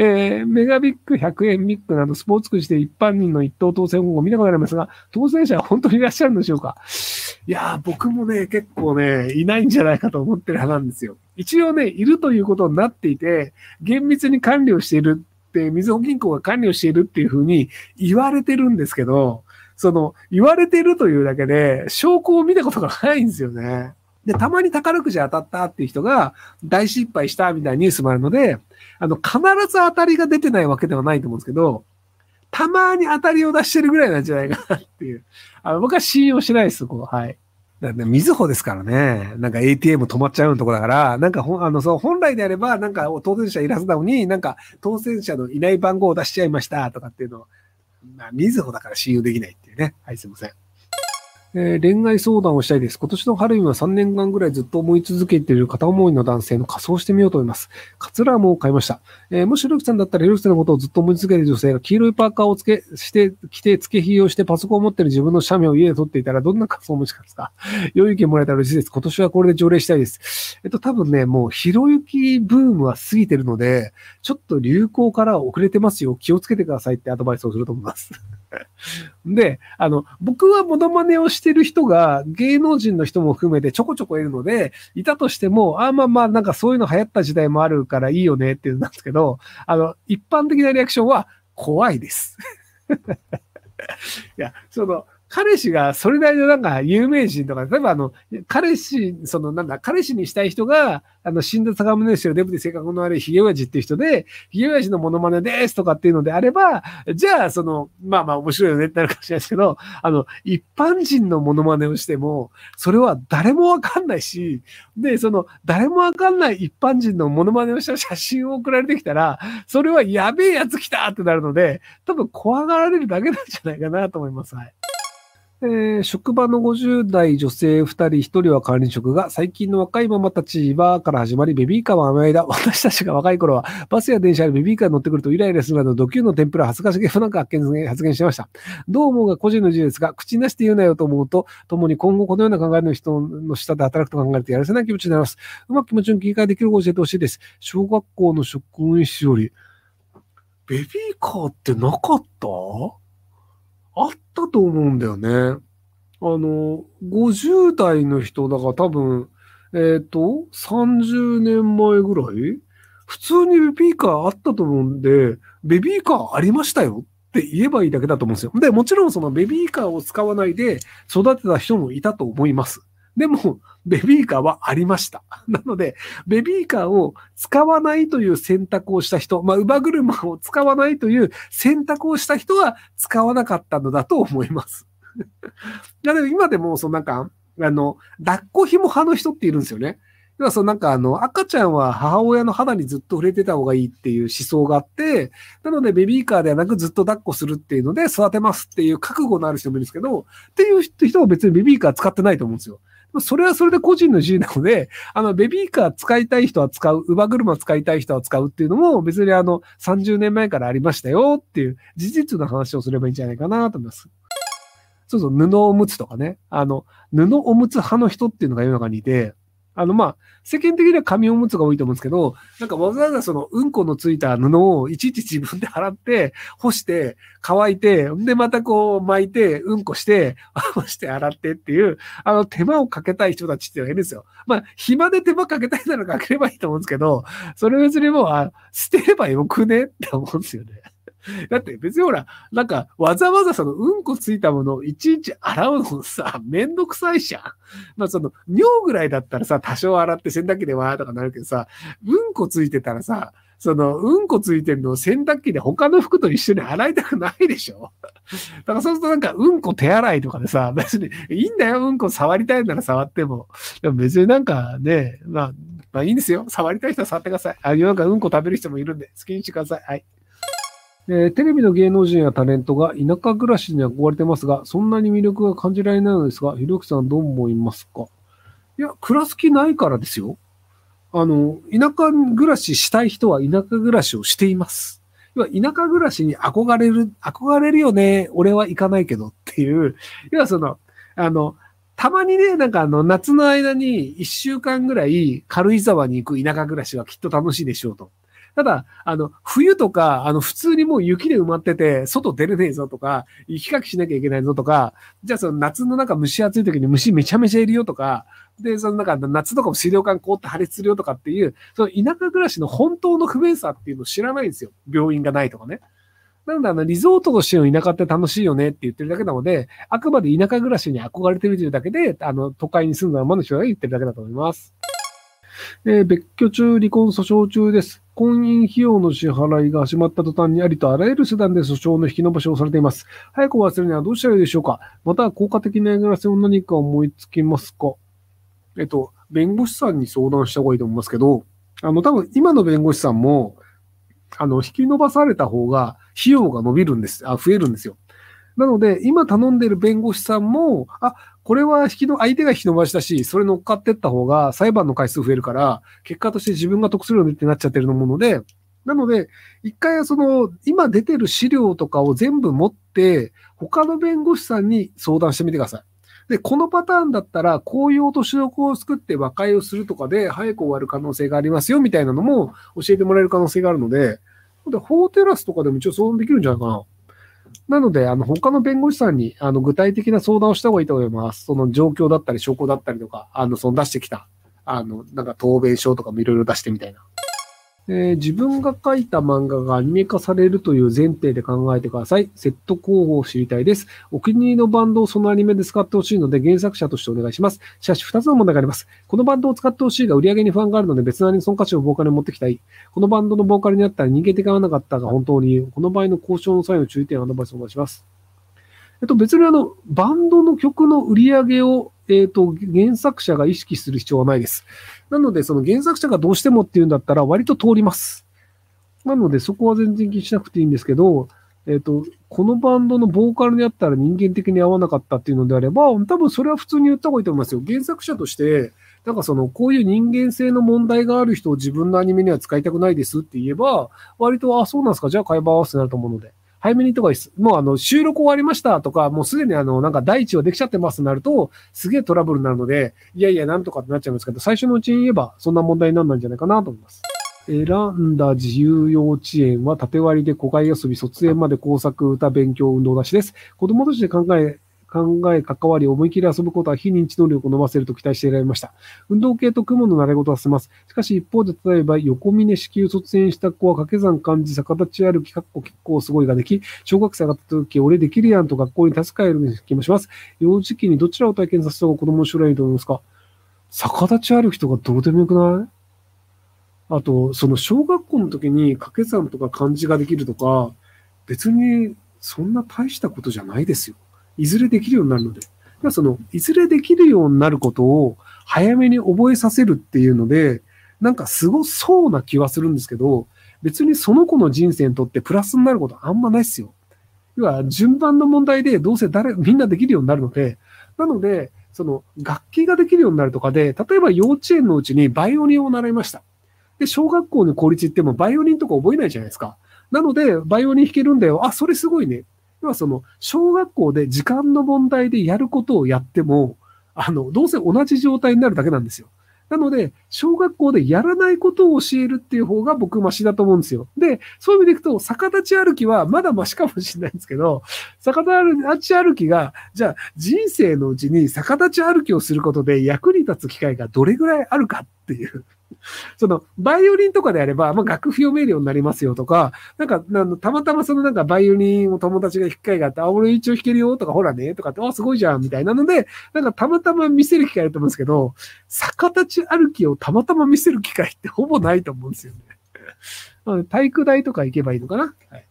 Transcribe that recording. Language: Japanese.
えー、メガビック100円ミックなどスポーツくじで一般人の一等当選方法を見たことありますが、当選者は本当にいらっしゃるんでしょうか？いやー、僕もね、結構ね、いないんじゃないかと思ってる派なんですよ。一応ね、いるということになっていて、厳密に管理をしているって、みずほ銀行が管理をしているっていうふうに言われてるんですけど、その、言われてるというだけで、証拠を見たことがないんですよね。で、たまに宝くじ当たったっていう人が大失敗したみたいなニュースもあるので、あの、必ず当たりが出てないわけではないと思うんですけど、たまに当たりを出してるぐらいなんじゃないかなっていう。あの僕は信用しないです、そこはい。だね、みずほですからね。なんか ATM 止まっちゃうのとこだから、なんかほ、あの、そう、本来であれば、なんか当選者いるはずなのに、なんか当選者のいない番号を出しちゃいましたとかっていうのを、まあ、みずほだから信用できないっていうね。はい、すいません。えー、恋愛相談をしたいです。今年の春には3年間ぐらいずっと思い続けている片思いの男性の仮装してみようと思います。カツラも買いました。えー、もしひろきさんだったらひろきさんのことをずっと思い続けている女性が黄色いパーカーをつけ、して、着て、付けひをしてパソコンを持っている自分の写メを家で撮っていたらどんな仮装を持ちますか？良い意見もらえたら嬉しいです。今年はこれで条例したいです。えっと、多分ね、もうひろゆきブームは過ぎてるので、ちょっと流行から遅れてますよ。気をつけてくださいってアドバイスをすると思います。で、あの、僕はモノマネをしてる人が芸能人の人も含めてちょこちょこいるので、いたとしても、あまあまあ、なんかそういうの流行った時代もあるからいいよねっていうんですけど、あの、一般的なリアクションは怖いです。いや、その、彼氏がそれなりのなんか有名人とか、例えばあの、彼氏、そのなんだ、彼氏にしたい人が、あの、死んだ坂宗氏をデブで性格の悪いヒゲ親父っていう人で、ヒゲ親父のモノマネですとかっていうのであれば、じゃあ、その、まあまあ面白いよねってなるかもしれないですけど、あの、一般人のモノマネをしても、それは誰もわかんないし、で、その、誰もわかんない一般人のモノマネをした写真を送られてきたら、それはやべえやつ来たってなるので、多分怖がられるだけなんじゃないかなと思います。はい。えー、職場の50代女性2人、1人は管理職が、最近の若いママたちはから始まり、ベビーカーは甘いだ。私たちが若い頃は、バスや電車でベビーカーに乗ってくるとイライラするなど、ド級の天ぷら恥ずかしげもなく発言発言してました。どう思うが個人の自由ですが、口なしで言うなよと思うと、共に今後このような考えの人の下で働くと考えるとやらせない気持ちになります。うまく気持ちの切り替えできるを教えてほしいです。小学校の職員室より、ベビーカーってなかったあったと思うんだよね。あの、50代の人だから多分、えっ、ー、と、30年前ぐらい普通にベビーカーあったと思うんで、ベビーカーありましたよって言えばいいだけだと思うんですよ。で、もちろんそのベビーカーを使わないで育てた人もいたと思います。でも、ベビーカーはありました。なので、ベビーカーを使わないという選択をした人、まあ、乳母車を使わないという選択をした人は使わなかったのだと思います。だけど今でも、そのなんか、あの、抱っこ紐派の人っているんですよね。要はそのなんかあの、赤ちゃんは母親の肌にずっと触れてた方がいいっていう思想があって、なのでベビーカーではなくずっと抱っこするっていうので育てますっていう覚悟のある人もいるんですけど、っていう人は別にベビーカー使ってないと思うんですよ。それはそれで個人の自由なので、あの、ベビーカー使いたい人は使う、乳母車使いたい人は使うっていうのも別にあの、30年前からありましたよっていう事実の話をすればいいんじゃないかなと思います。そうそう、布おむつとかね。あの、布おむつ派の人っていうのが世の中にいて、あの、まあ、世間的には紙おむつが多いと思うんですけど、なんかわざわざそのうんこのついた布をいちいち自分で払って、干して、乾いて、で、またこう巻いて、うんこして、干して洗ってっていう、あの、手間をかけたい人たちっていうのがいるんですよ。まあ、暇で手間かけたいならかければいいと思うんですけど、それ別にもう、あ捨てればよくねって思うんですよね。だって別にほら、なんかわざわざそのうんこついたものをいちいち洗うのさ、めんどくさいじゃん。まあその尿ぐらいだったらさ、多少洗って洗濯機でわーとかなるけどさ、うんこついてたらさ、その、うんこついてるのを洗濯機で他の服と一緒に洗いたくないでしょ だからそうするとなんか、うんこ手洗いとかでさ、別にいいんだよ、うんこ触りたいなら触っても。でも別になんかね、まあ、まあいいんですよ。触りたい人は触ってください。あ、世の中うんこ食べる人もいるんで、好きにしてください。はい。えー、テレビの芸能人やタレントが田舎暮らしに憧れてますが、そんなに魅力が感じられないのですが、ひろきさんどう思いますか？いや、暮らす気ないからですよ。あの、田舎暮らししたい人は田舎暮らしをしています。要は田舎暮らしに憧れる、憧れるよね。俺は行かないけどっていう。要はその、あの、たまにね、なんかあの、夏の間に一週間ぐらい軽井沢に行く田舎暮らしはきっと楽しいでしょうと。ただ、あの、冬とか、あの、普通にもう雪で埋まってて、外出れねえぞとか、雪かきしなきゃいけないぞとか、じゃあその夏の中蒸し暑い時に虫めちゃめちゃいるよとか、で、そのなんか夏とかも水道管凍って破裂するよとかっていう、その田舎暮らしの本当の不便さっていうのを知らないんですよ。病院がないとかね。なので、あの、リゾートとしての田舎って楽しいよねって言ってるだけなので、あくまで田舎暮らしに憧れてるというだけで、あの、都会に住んだままの人が言ってるだけだと思います。えー、別居中、離婚訴訟中です。婚姻費用の支払いが始まった途端にありとあらゆる手段で訴訟の引き延ばしをされています。早く忘れるにはどうしたらいいでしょうかまた、効果的なやりせを何か思いつきますかえっと、弁護士さんに相談した方がいいと思いますけど、あの、多分今の弁護士さんも、あの、引き伸ばされた方が費用が伸びるんです。あ、増えるんですよ。なので、今頼んでる弁護士さんも、あ、これは引きの、相手が引き伸ばしたし、それ乗っかってった方が裁判の回数増えるから、結果として自分が得するよねってなっちゃってると思うので、なので、一回はその、今出てる資料とかを全部持って、他の弁護士さんに相談してみてください。で、このパターンだったら、こういう落としどこを作って和解をするとかで、早く終わる可能性がありますよ、みたいなのも教えてもらえる可能性があるので、で、法テラスとかでも一応相談できるんじゃないかな。なので、あの、他の弁護士さんに、あの、具体的な相談をした方がいいと思います。その状況だったり、証拠だったりとか、あの、その出してきた、あの、なんか答弁書とかもいろいろ出してみたいな。えー、自分が書いた漫画がアニメ化されるという前提で考えてください。セット候補を知りたいです。お気に入りのバンドをそのアニメで使ってほしいので原作者としてお願いします。しかし2つの問題があります。このバンドを使ってほしいが売り上げに不安があるので別なりにその価値をボーカルに持ってきたい。このバンドのボーカルにあったら人間的がなかったが本当にこの場合の交渉の際の注意点をアドバイスをお願いします。えっと別にあの、バンドの曲の売り上げをえっ、と、原作者が意識する必要はないです。なので、その原作者がどうしてもっていうんだったら割と通ります。なので、そこは全然気にしなくていいんですけど、えっ、と、このバンドのボーカルにあったら人間的に合わなかったっていうのであれば、多分それは普通に言った方がいいと思いますよ。原作者として、なんかその、こういう人間性の問題がある人を自分のアニメには使いたくないですって言えば、割と、あ、そうなんですか、じゃあ会話合わせになると思うので。早めにとかもうあの、収録終わりましたとか、もうすでにあの、なんか第一話できちゃってますとなると、すげえトラブルになるので、いやいや、なんとかってなっちゃいますけど、最初のうちに言えば、そんな問題にならないんじゃないかなと思います。選んだ自由幼稚園は縦割りで子外遊び、卒園まで工作、歌、勉強、運動出しです。子供として考え、考え、関わり、思い切り遊ぶことは非認知能力を伸ばせると期待していられました。運動系と雲の習い事はせます。しかし一方で、例えば横峰子宮卒園した子は掛け算漢字、逆立ち歩き、かっこ結構すごいができ、小学生上がった時、俺できるやんと学校に助かえる気もします。幼児期にどちらを体験させた方が子供の将来いと思いますか？逆立ち歩きとかどうでもよくない？あと、その小学校の時に掛け算とか漢字ができるとか、別にそんな大したことじゃないですよ。いずれできるようになるので。その、いずれできるようになることを早めに覚えさせるっていうので、なんかすごそうな気はするんですけど、別にその子の人生にとってプラスになることあんまないっすよ。要は順番の問題でどうせ誰、みんなできるようになるので、なので、その楽器ができるようになるとかで、例えば幼稚園のうちにバイオリンを習いました。で、小学校の公立行ってもバイオリンとか覚えないじゃないですか。なので、バイオリン弾けるんだよ。あ、それすごいね。要はその、小学校で時間の問題でやることをやっても、あの、どうせ同じ状態になるだけなんですよ。なので、小学校でやらないことを教えるっていう方が僕マシだと思うんですよ。で、そういう意味でいくと、逆立ち歩きはまだマシかもしれないんですけど、逆立ち歩きが、じゃあ人生のうちに逆立ち歩きをすることで役に立つ機会がどれぐらいあるかっていう。その、バイオリンとかであれば、まあ、楽譜読めるようになりますよとか、なんか、たまたまそのなんかバイオリンを友達が弾く機会があって、あ、俺一応弾けるよとか、ほらね、とかって、あ、すごいじゃん、みたいなので、なんかたまたま見せる機会あると思うんですけど、逆立ち歩きをたまたま見せる機会ってほぼないと思うんですよね。体育大とか行けばいいのかなはい。